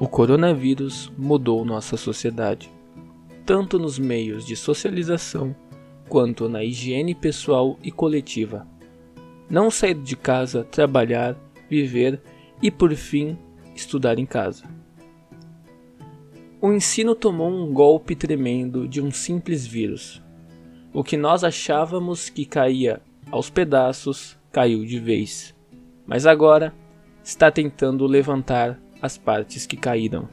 O coronavírus mudou nossa sociedade, tanto nos meios de socialização quanto na higiene pessoal e coletiva. Não sair de casa, trabalhar, viver e, por fim, estudar em casa. O ensino tomou um golpe tremendo de um simples vírus. O que nós achávamos que caía aos pedaços caiu de vez. Mas agora está tentando levantar as partes que caíram.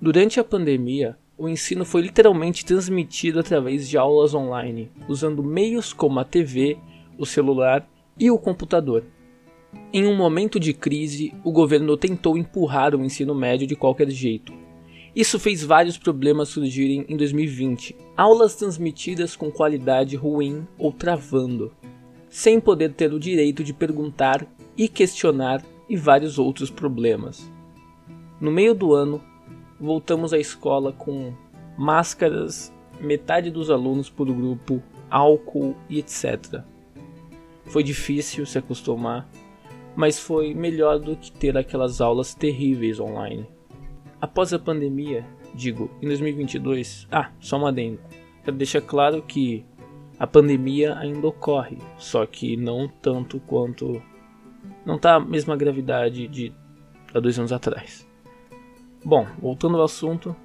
Durante a pandemia, o ensino foi literalmente transmitido através de aulas online, usando meios como a TV, o celular e o computador. Em um momento de crise, o governo tentou empurrar o ensino médio de qualquer jeito. Isso fez vários problemas surgirem em 2020. Aulas transmitidas com qualidade ruim ou travando, sem poder ter o direito de perguntar e questionar e vários outros problemas. No meio do ano, voltamos à escola com máscaras, metade dos alunos por grupo, álcool e etc. Foi difícil se acostumar, mas foi melhor do que ter aquelas aulas terríveis online. Após a pandemia, digo, em 2022, ah, só uma adendo. Quero deixar claro que a pandemia ainda ocorre, só que não tanto quanto. Não tá a mesma gravidade de há dois anos atrás. Bom, voltando ao assunto,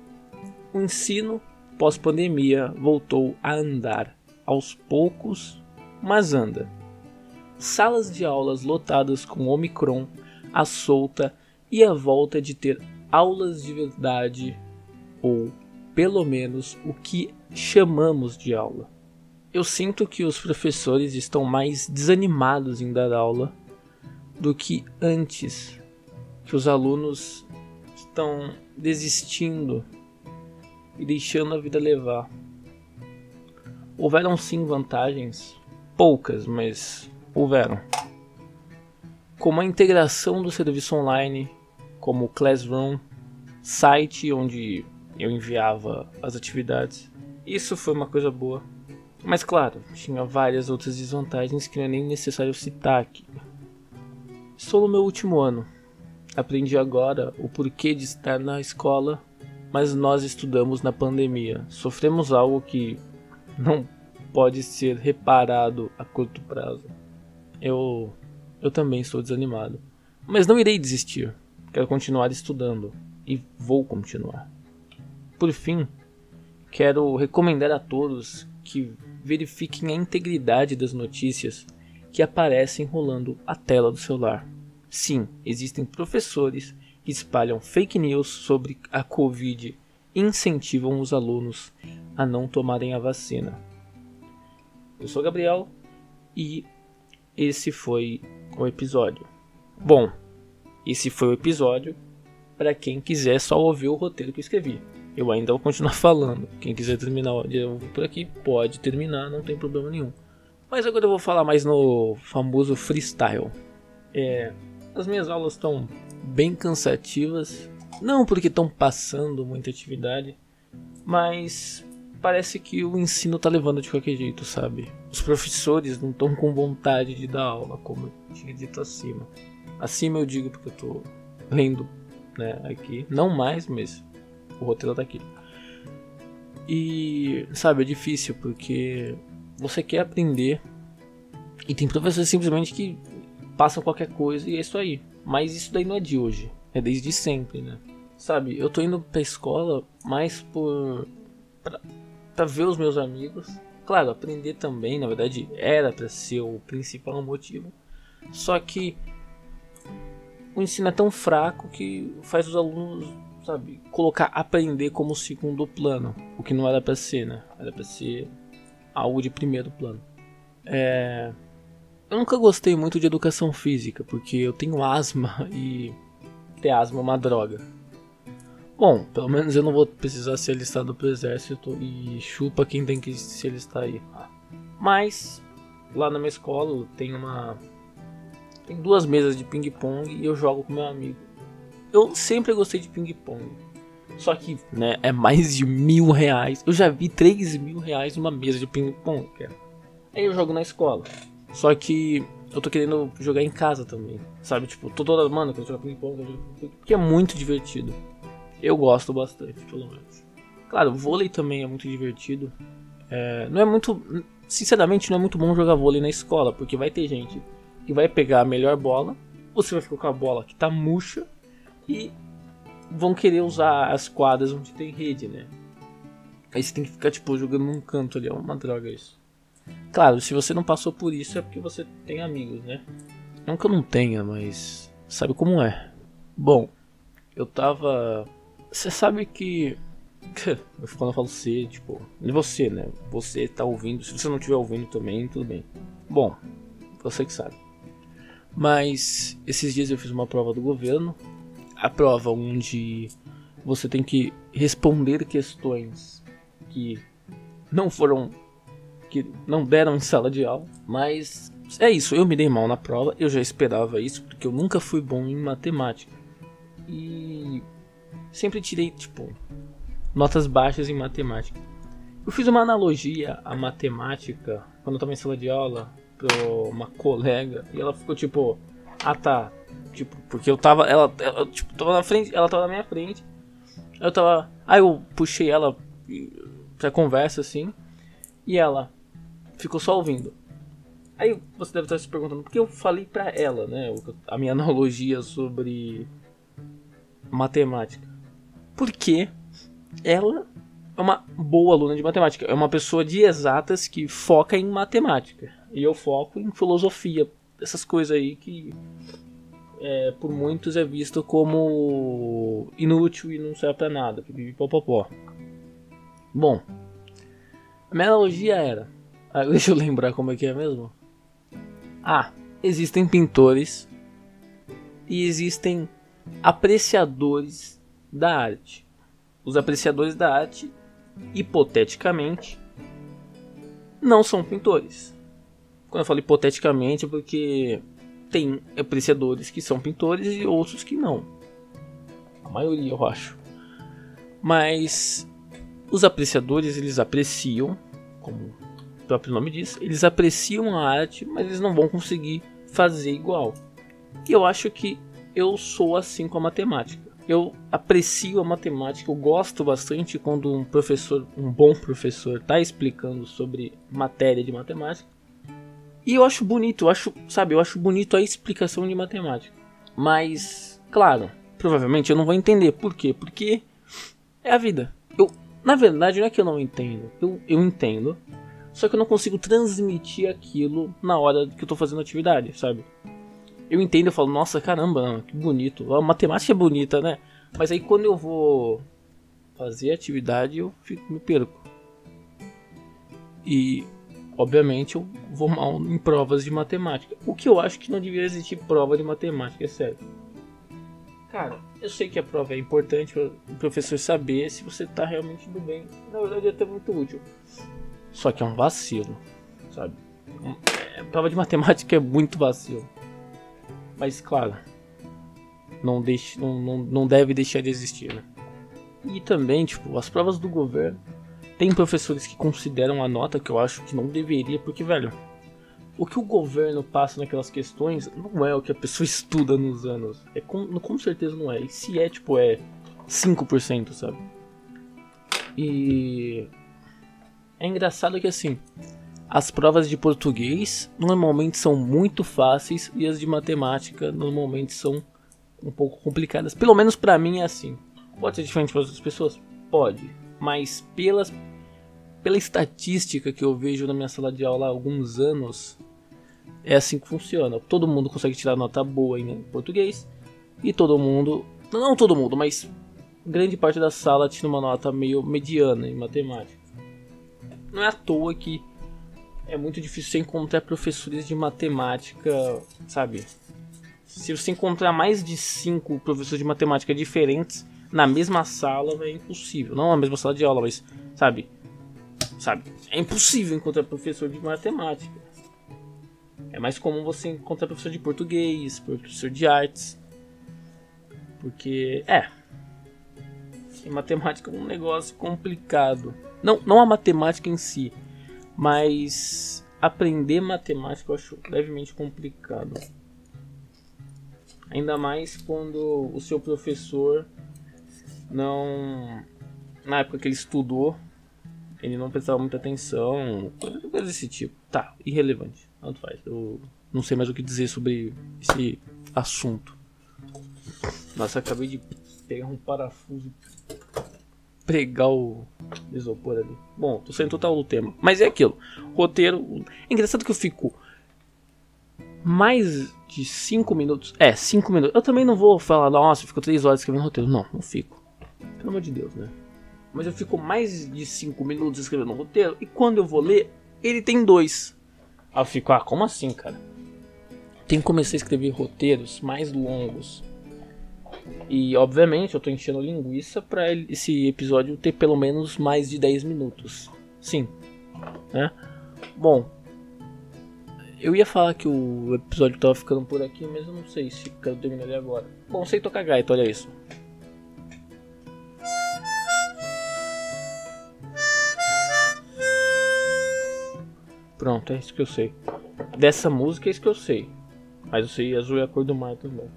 o ensino pós-pandemia voltou a andar aos poucos, mas anda. Salas de aulas lotadas com Omicron, a solta e a volta de ter aulas de verdade, ou pelo menos o que chamamos de aula. Eu sinto que os professores estão mais desanimados em dar aula do que antes, que os alunos estão desistindo e deixando a vida levar. Houveram sim vantagens, poucas, mas houveram. Como a integração do serviço online, como o Classroom, site onde eu enviava as atividades. Isso foi uma coisa boa. Mas claro, tinha várias outras desvantagens que não é nem necessário citar aqui. Estou no meu último ano Aprendi agora o porquê de estar na escola, mas nós estudamos na pandemia. Sofremos algo que não pode ser reparado a curto prazo. Eu eu também estou desanimado, mas não irei desistir. Quero continuar estudando e vou continuar. Por fim, quero recomendar a todos que verifiquem a integridade das notícias que aparecem rolando a tela do celular. Sim, existem professores que espalham fake news sobre a Covid e incentivam os alunos a não tomarem a vacina. Eu sou Gabriel e esse foi o episódio. Bom, esse foi o episódio para quem quiser só ouvir o roteiro que eu escrevi. Eu ainda vou continuar falando. Quem quiser terminar de ouvir por aqui, pode terminar, não tem problema nenhum. Mas agora eu vou falar mais no famoso freestyle. É, as minhas aulas estão bem cansativas, não porque estão passando muita atividade, mas parece que o ensino tá levando de qualquer jeito, sabe? Os professores não estão com vontade de dar aula, como eu tinha dito acima. Acima eu digo porque eu tô lendo, né, aqui, não mais, mas o roteiro tá aqui. E, sabe, é difícil porque você quer aprender e tem professores simplesmente que passam qualquer coisa e é isso aí. Mas isso daí não é de hoje, é desde sempre, né? Sabe, eu tô indo pra escola mais por. pra, pra ver os meus amigos. Claro, aprender também, na verdade, era para ser o principal motivo. Só que o ensino é tão fraco que faz os alunos, sabe, colocar aprender como segundo plano, o que não era para ser, né? Era para ser algo de primeiro plano. É, eu nunca gostei muito de educação física, porque eu tenho asma e ter asma é uma droga. Bom, pelo menos eu não vou precisar ser alistado pro exército e chupa quem tem que se alistar aí. Mas lá na minha escola tem uma tem duas mesas de ping pong e eu jogo com meu amigo. Eu sempre gostei de ping pong. Só que, né, é mais de mil reais. Eu já vi três mil reais numa mesa de ping pong, cara. Aí eu jogo na escola. Só que eu tô querendo jogar em casa também. Sabe, tipo, toda hora, mano, eu jogo ping pong, porque é muito divertido. Eu gosto bastante, pelo menos. Claro, vôlei também é muito divertido. É, não é muito. Sinceramente, não é muito bom jogar vôlei na escola, porque vai ter gente que vai pegar a melhor bola, você vai ficar com a bola que tá murcha e vão querer usar as quadras onde tem rede, né? Aí você tem que ficar tipo jogando num canto ali, é uma droga isso. Claro, se você não passou por isso é porque você tem amigos, né? Não que eu não tenha, mas sabe como é. Bom, eu tava. Você sabe que. Quando eu falo você, tipo. Você, né? Você tá ouvindo. Se você não estiver ouvindo também, tudo bem. Bom, você que sabe. Mas esses dias eu fiz uma prova do governo. A prova onde você tem que responder questões que não foram. Que não deram em sala de aula. Mas é isso, eu me dei mal na prova. Eu já esperava isso, porque eu nunca fui bom em matemática. E sempre tirei, tipo, notas baixas em matemática. Eu fiz uma analogia à matemática quando eu tava em sala de aula pra uma colega e ela ficou tipo, ah tá, tipo, porque eu tava, ela, ela tipo, tava na frente, ela tava na minha frente, eu tava, aí eu puxei ela pra conversa assim, e ela ficou só ouvindo. Aí você deve estar se perguntando por que eu falei pra ela, né, a minha analogia sobre matemática. Porque ela é uma boa aluna de matemática, é uma pessoa de exatas que foca em matemática. E eu foco em filosofia, essas coisas aí que é, por muitos é visto como inútil e não serve pra nada. Pipipopopó. Bom, a minha analogia era. Ah, deixa eu lembrar como é que é mesmo. Ah, existem pintores e existem apreciadores da arte. Os apreciadores da arte, hipoteticamente, não são pintores. Quando eu falo hipoteticamente é porque tem apreciadores que são pintores e outros que não. A maioria, eu acho. Mas os apreciadores, eles apreciam, como o próprio nome diz, eles apreciam a arte, mas eles não vão conseguir fazer igual. E eu acho que eu sou assim com a matemática. Eu aprecio a matemática, eu gosto bastante quando um professor, um bom professor, está explicando sobre matéria de matemática. E eu acho bonito, eu acho, sabe, eu acho bonito a explicação de matemática. Mas, claro, provavelmente eu não vou entender. Por quê? Porque é a vida. Eu, na verdade, não é que eu não entendo. Eu, eu entendo. Só que eu não consigo transmitir aquilo na hora que eu tô fazendo atividade, sabe? Eu entendo, eu falo, nossa, caramba, que bonito. A matemática é bonita, né? Mas aí quando eu vou fazer atividade, eu fico, me perco. E obviamente eu vou mal em provas de matemática. O que eu acho que não deveria existir prova de matemática, é sério. Cara, eu sei que a prova é importante o professor saber se você tá realmente indo bem. Na verdade é até muito útil. Só que é um vacilo, sabe? É, prova de matemática é muito vacilo. Mas claro, não, deixe, não, não, não deve deixar de existir, né? E também, tipo, as provas do governo tem professores que consideram a nota que eu acho que não deveria, porque, velho, o que o governo passa naquelas questões não é o que a pessoa estuda nos anos. É com, com certeza não é. E se é, tipo, é 5%, sabe? E. É engraçado que assim. As provas de português normalmente são muito fáceis e as de matemática normalmente são um pouco complicadas. Pelo menos para mim é assim. Pode ser diferente para outras pessoas? Pode mas pelas, pela estatística que eu vejo na minha sala de aula há alguns anos, é assim que funciona. Todo mundo consegue tirar nota boa em português e todo mundo, não todo mundo, mas grande parte da sala tira uma nota meio mediana em matemática. Não é à toa que é muito difícil encontrar professores de matemática, sabe? Se você encontrar mais de cinco professores de matemática diferentes, na mesma sala é impossível. Não na mesma sala de aula, mas, sabe? Sabe? É impossível encontrar professor de matemática. É mais comum você encontrar professor de português, professor de artes. Porque, é. Matemática é um negócio complicado. Não, não a matemática em si, mas aprender matemática eu acho levemente complicado. Ainda mais quando o seu professor não. Na época que ele estudou, ele não prestava muita atenção, coisas desse tipo. Tá, irrelevante. Tanto faz. Eu não sei mais o que dizer sobre esse assunto. Nossa, acabei de pegar um parafuso pregar o isopor ali. Bom, tô sendo total do tema. Mas é aquilo. Roteiro. É engraçado que eu fico mais de 5 minutos. É, 5 minutos. Eu também não vou falar, nossa, ficou 3 horas escrevendo roteiro. Não, não fico. Pelo amor de Deus, né? Mas eu fico mais de 5 minutos escrevendo roteiro. E quando eu vou ler, ele tem dois. Aí eu fico, ah, como assim, cara? Tem que começar a escrever roteiros mais longos. E obviamente eu tô enchendo linguiça para esse episódio ter pelo menos mais de 10 minutos. Sim. Né? Bom, eu ia falar que o episódio tava ficando por aqui, mas eu não sei se quero terminar agora. Bom, sei tocar gaita, olha isso. Pronto, é isso que eu sei. Dessa música é isso que eu sei. Mas eu sei azul é a cor do mar também.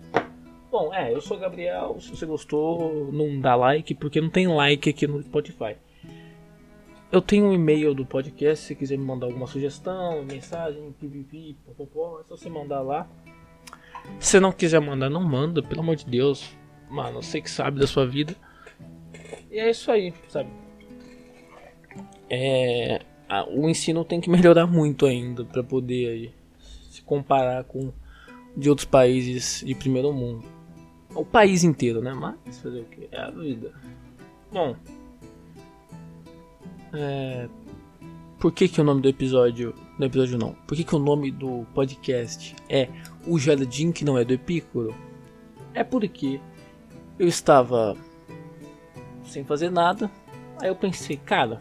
Bom, é, eu sou Gabriel. Se você gostou, não dá like, porque não tem like aqui no Spotify. Eu tenho um e-mail do podcast, se quiser me mandar alguma sugestão, mensagem, pipipi, popopó, é só você mandar lá. Se não quiser mandar, não manda, pelo amor de Deus. Mano, você que sabe da sua vida. E é isso aí, sabe? É, o ensino tem que melhorar muito ainda para poder aí, se comparar com de outros países de primeiro mundo. O país inteiro, né? Mas fazer o que? É a vida. Bom, é, por que, que o nome do episódio. No episódio não. Por que, que o nome do podcast é O Jardim que não é do Epícoro? É porque eu estava sem fazer nada. Aí eu pensei, cara,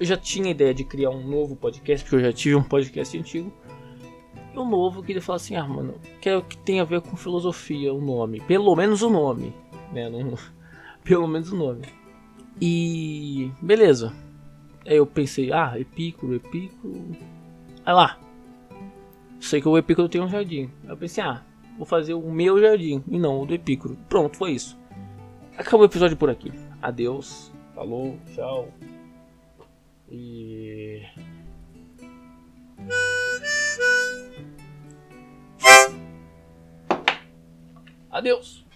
eu já tinha ideia de criar um novo podcast, porque eu já tive um podcast antigo. O novo eu queria falar assim, ah, mano, quero que tenha a ver com filosofia o nome. Pelo menos o nome. Né? Não, pelo menos o nome. E beleza. Aí eu pensei, ah, Epícoro, Epícoro. Aí lá. Sei que o Epícoro tem um jardim. Aí eu pensei, ah, vou fazer o meu jardim e não o do Epícoro. Pronto, foi isso. Acabou o episódio por aqui. Adeus. Falou, tchau. E. Adeus.